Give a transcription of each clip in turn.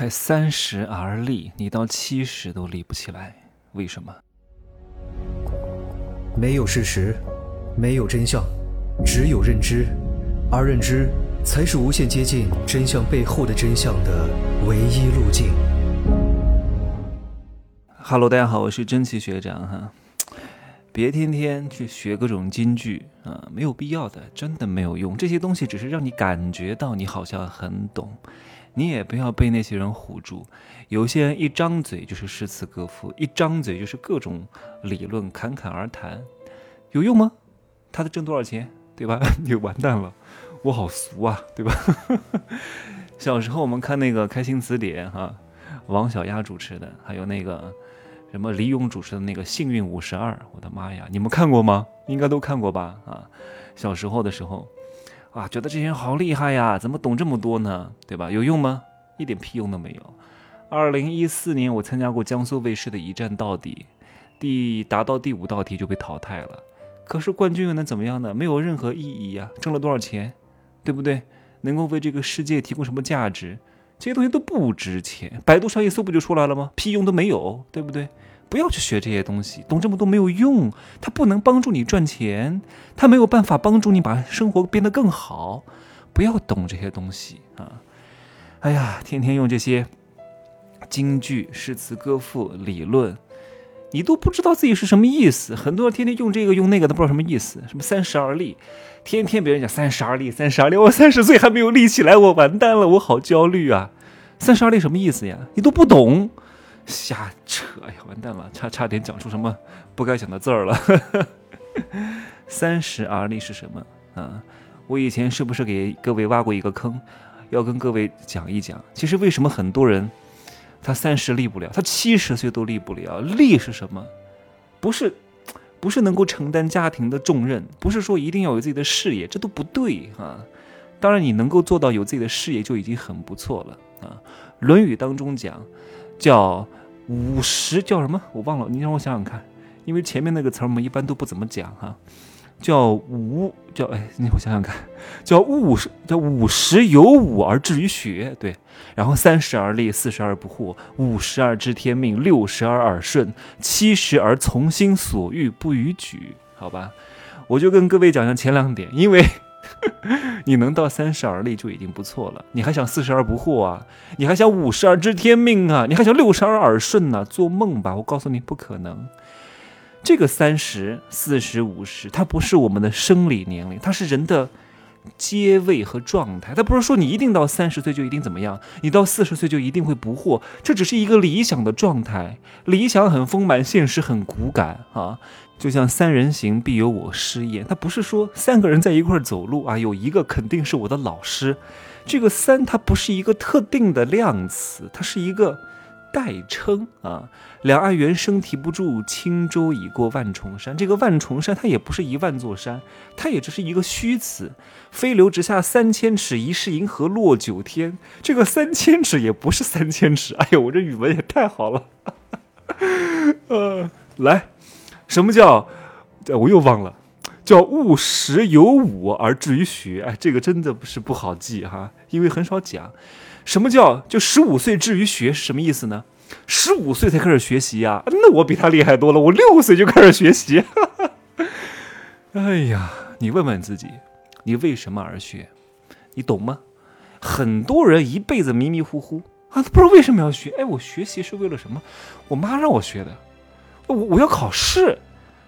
才三十而立，你到七十都立不起来，为什么？没有事实，没有真相，只有认知，而认知才是无限接近真相背后的真相的唯一路径。Hello，大家好，我是真奇学长哈。别天天去学各种金句啊，没有必要的，真的没有用。这些东西只是让你感觉到你好像很懂，你也不要被那些人唬住。有些人一张嘴就是诗词歌赋，一张嘴就是各种理论侃侃而谈，有用吗？他挣多少钱，对吧？你完蛋了，我好俗啊，对吧？小时候我们看那个《开心词典》哈，王小丫主持的，还有那个。什么李咏主持的那个《幸运五十二》，我的妈呀，你们看过吗？应该都看过吧？啊，小时候的时候，啊，觉得这些人好厉害呀，怎么懂这么多呢？对吧？有用吗？一点屁用都没有。二零一四年我参加过江苏卫视的一站到底，第达到第五道题就被淘汰了。可是冠军又能怎么样呢？没有任何意义呀，挣了多少钱，对不对？能够为这个世界提供什么价值？这些东西都不值钱，百度上一搜不就出来了吗？屁用都没有，对不对？不要去学这些东西，懂这么多没有用，它不能帮助你赚钱，它没有办法帮助你把生活变得更好。不要懂这些东西啊！哎呀，天天用这些京剧、诗词歌赋、理论，你都不知道自己是什么意思。很多人天天用这个用那个，都不知道什么意思。什么三十而立。天天别人讲三十而立，三十而立，我三十岁还没有立起来，我完蛋了，我好焦虑啊！三十而立什么意思呀？你都不懂，瞎扯呀！完蛋了，差差点讲出什么不该讲的字儿了。三十而立是什么啊？我以前是不是给各位挖过一个坑？要跟各位讲一讲，其实为什么很多人他三十立不了，他七十岁都立不了？立是什么？不是。不是能够承担家庭的重任，不是说一定要有自己的事业，这都不对啊。当然，你能够做到有自己的事业就已经很不错了啊。《论语》当中讲，叫五十叫什么？我忘了，你让我想想看，因为前面那个词儿我们一般都不怎么讲哈。叫五叫哎，你我想想看，叫五十叫五十有五而志于学，对，然后三十而立，四十而不惑，五十而知天命，六十而耳顺，七十而从心所欲不逾矩，好吧？我就跟各位讲讲前两点，因为 你能到三十而立就已经不错了，你还想四十而不惑啊？你还想五十而知天命啊？你还想六十而耳顺呢？做梦吧！我告诉你，不可能。这个三十四十五十，它不是我们的生理年龄，它是人的阶位和状态。它不是说你一定到三十岁就一定怎么样，你到四十岁就一定会不惑，这只是一个理想的状态。理想很丰满，现实很骨感啊！就像三人行必有我师焉，它不是说三个人在一块儿走路啊，有一个肯定是我的老师。这个三，它不是一个特定的量词，它是一个。代称啊，两岸猿声啼不住，轻舟已过万重山。这个万重山，它也不是一万座山，它也只是一个虚词。飞流直下三千尺，疑是银河落九天。这个三千尺也不是三千尺。哎呦，我这语文也太好了。呃，来，什么叫？我又忘了，叫务实有五而至于学。哎，这个真的不是不好记哈，因为很少讲。什么叫就十五岁至于学是什么意思呢？十五岁才开始学习呀？那我比他厉害多了，我六岁就开始学习。哎呀，你问问自己，你为什么而学？你懂吗？很多人一辈子迷迷糊糊啊，不知道为什么要学。哎，我学习是为了什么？我妈让我学的。我我要考试，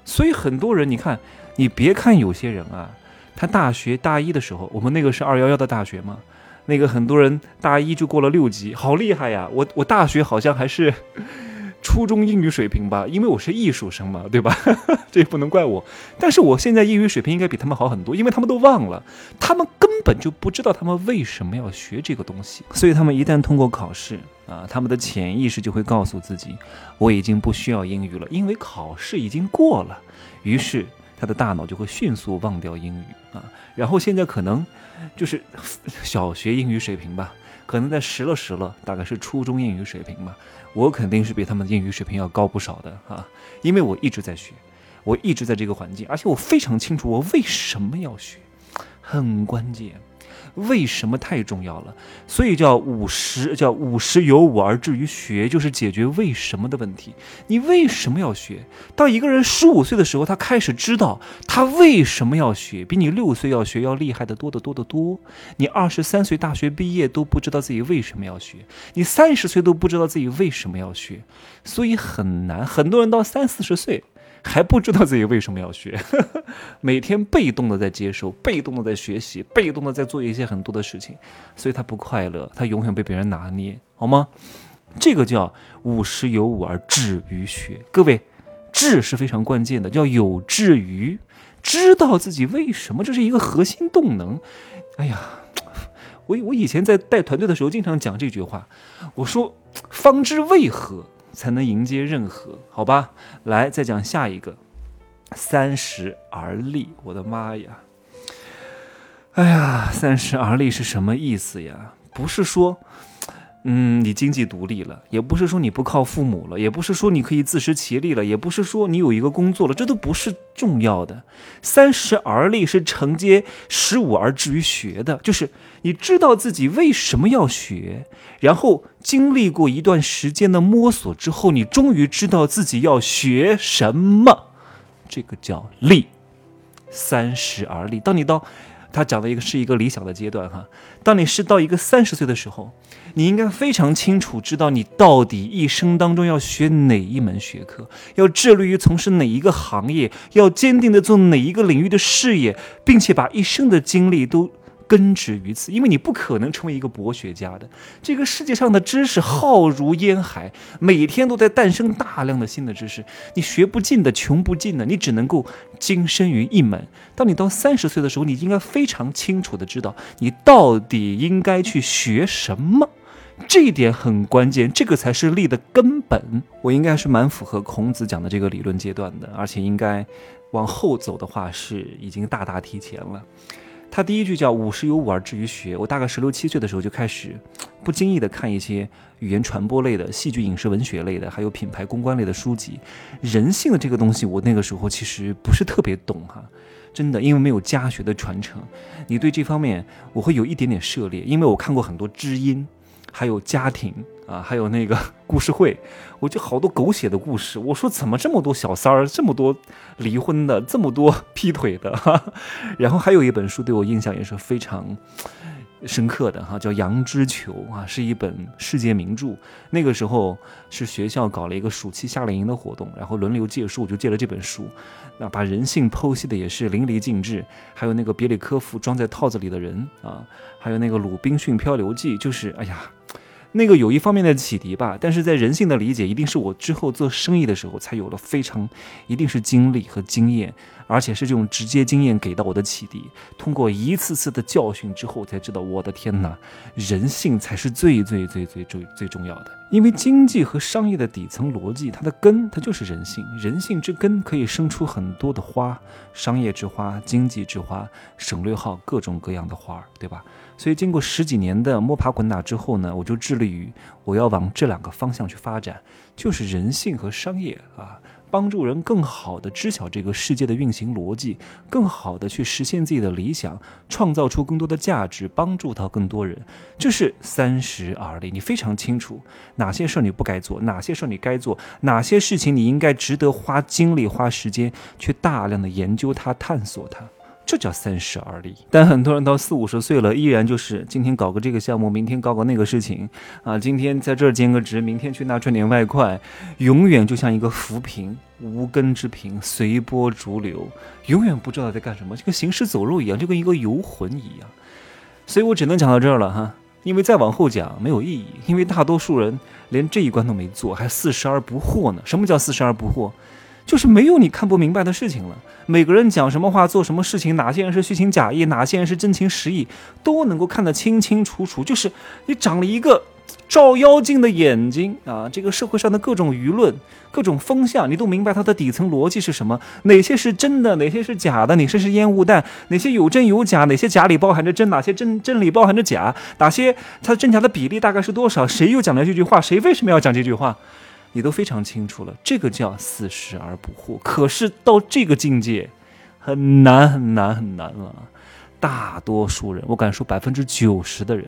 所以很多人你看，你别看有些人啊，他大学大一的时候，我们那个是二幺幺的大学嘛？那个很多人大一就过了六级，好厉害呀！我我大学好像还是 初中英语水平吧，因为我是艺术生嘛，对吧？这也不能怪我。但是我现在英语水平应该比他们好很多，因为他们都忘了，他们根本就不知道他们为什么要学这个东西。所以他们一旦通过考试啊，他们的潜意识就会告诉自己，我已经不需要英语了，因为考试已经过了。于是他的大脑就会迅速忘掉英语啊，然后现在可能。就是小学英语水平吧，可能在实了实了，大概是初中英语水平吧。我肯定是比他们的英语水平要高不少的啊，因为我一直在学，我一直在这个环境，而且我非常清楚我为什么要学，很关键。为什么太重要了，所以叫五十，叫五十有五而志于学，就是解决为什么的问题。你为什么要学？当一个人十五岁的时候，他开始知道他为什么要学，比你六岁要学要厉害的多得多得多。你二十三岁大学毕业都不知道自己为什么要学，你三十岁都不知道自己为什么要学，所以很难。很多人到三四十岁。还不知道自己为什么要学，每天被动的在接受，被动的在学习，被动的在做一些很多的事情，所以他不快乐，他永远被别人拿捏，好吗？这个叫五十有五而志于学。各位，志是非常关键的，叫有志于，知道自己为什么，这是一个核心动能。哎呀，我我以前在带团队的时候经常讲这句话，我说方知为何。才能迎接任何，好吧？来，再讲下一个，三十而立。我的妈呀！哎呀，三十而立是什么意思呀？不是说。嗯，你经济独立了，也不是说你不靠父母了，也不是说你可以自食其力了，也不是说你有一个工作了，这都不是重要的。三十而立是承接十五而志于学的，就是你知道自己为什么要学，然后经历过一段时间的摸索之后，你终于知道自己要学什么，这个叫立。三十而立，当你到。他讲的一个是一个理想的阶段哈，当你是到一个三十岁的时候，你应该非常清楚知道你到底一生当中要学哪一门学科，要致力于从事哪一个行业，要坚定的做哪一个领域的事业，并且把一生的精力都。根植于此，因为你不可能成为一个博学家的。这个世界上的知识浩如烟海，每天都在诞生大量的新的知识，你学不尽的，穷不尽的，你只能够精深于一门。当你到三十岁的时候，你应该非常清楚的知道你到底应该去学什么，这一点很关键，这个才是力的根本。我应该是蛮符合孔子讲的这个理论阶段的，而且应该往后走的话是已经大大提前了。他第一句叫“五十有五而志于学”。我大概十六七岁的时候就开始不经意的看一些语言传播类的、戏剧影视文学类的，还有品牌公关类的书籍。人性的这个东西，我那个时候其实不是特别懂哈，真的，因为没有家学的传承。你对这方面我会有一点点涉猎，因为我看过很多知音。还有家庭啊，还有那个 故事会，我就好多狗血的故事。我说怎么这么多小三儿，这么多离婚的，这么多 劈腿的？哈 哈然后还有一本书对我印象也是非常深刻的哈，叫《羊脂球》啊，是一本世界名著。那个时候是学校搞了一个暑期夏令营的活动，然后轮流借书，我就借了这本书。那把人性剖析的也是淋漓尽致，还有那个别里科夫装在套子里的人啊，还有那个《鲁滨逊漂流记》，就是哎呀。那个有一方面的启迪吧，但是在人性的理解，一定是我之后做生意的时候才有了非常，一定是经历和经验，而且是这种直接经验给到我的启迪。通过一次次的教训之后，才知道我的天哪，人性才是最最最最最最重要的。因为经济和商业的底层逻辑，它的根它就是人性，人性之根可以生出很多的花，商业之花、经济之花，省略号各种各样的花儿，对吧？所以，经过十几年的摸爬滚打之后呢，我就致力于我要往这两个方向去发展，就是人性和商业啊，帮助人更好的知晓这个世界的运行逻辑，更好的去实现自己的理想，创造出更多的价值，帮助到更多人。这是三十而立，你非常清楚哪些事儿你不该做，哪些事儿你该做，哪些事情你应该值得花精力、花时间去大量的研究它、探索它。这叫三十而立，但很多人到四五十岁了，依然就是今天搞个这个项目，明天搞个那个事情，啊，今天在这儿兼个职，明天去那赚点外快，永远就像一个浮萍，无根之萍，随波逐流，永远不知道在干什么，就跟行尸走肉一样，就跟一个游魂一样。所以我只能讲到这儿了哈，因为再往后讲没有意义，因为大多数人连这一关都没做，还四十而不惑呢。什么叫四十而不惑？就是没有你看不明白的事情了。每个人讲什么话、做什么事情，哪些人是虚情假意，哪些人是真情实意，都能够看得清清楚楚。就是你长了一个照妖镜的眼睛啊！这个社会上的各种舆论、各种风向，你都明白它的底层逻辑是什么？哪些是真的？哪些是假的？哪些是烟雾弹？哪些有真有假？哪些假里包含着真？哪些真真里包含着假？哪些它真假的比例大概是多少？谁又讲了这句话？谁为什么要讲这句话？你都非常清楚了，这个叫四十而不惑。可是到这个境界，很难很难很难了。大多数人，我敢说百分之九十的人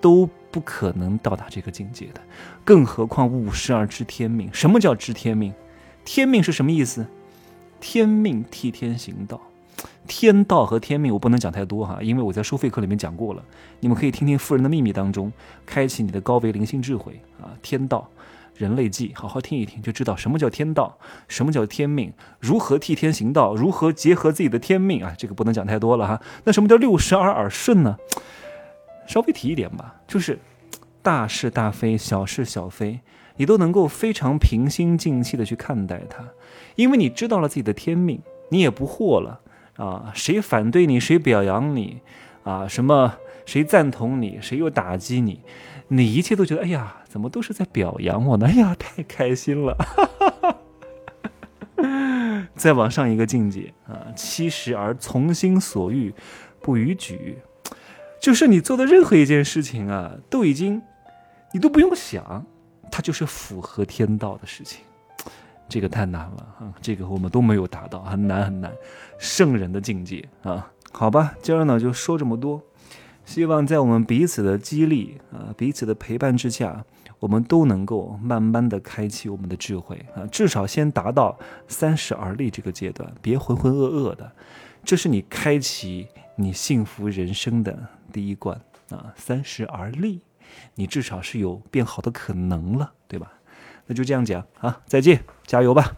都不可能到达这个境界的，更何况五十而知天命。什么叫知天命？天命是什么意思？天命替天行道。天道和天命我不能讲太多哈，因为我在收费课里面讲过了。你们可以听听《富人的秘密》当中，开启你的高维灵性智慧啊。天道，人类记，好好听一听就知道什么叫天道，什么叫天命，如何替天行道，如何结合自己的天命啊。这个不能讲太多了哈。那什么叫六十而耳顺呢？稍微提一点吧，就是大是大非，小是小非，你都能够非常平心静气的去看待它，因为你知道了自己的天命，你也不惑了。啊，谁反对你，谁表扬你，啊，什么谁赞同你，谁又打击你，你一切都觉得，哎呀，怎么都是在表扬我呢？哎呀，太开心了！再往上一个境界啊，七十而从心所欲，不逾矩，就是你做的任何一件事情啊，都已经，你都不用想，它就是符合天道的事情。这个太难了啊！这个我们都没有达到，很难很难，圣人的境界啊！好吧，今儿呢就说这么多，希望在我们彼此的激励啊、彼此的陪伴之下，我们都能够慢慢的开启我们的智慧啊，至少先达到三十而立这个阶段，别浑浑噩噩的，这是你开启你幸福人生的第一关啊！三十而立，你至少是有变好的可能了，对吧？那就这样讲啊，再见，加油吧。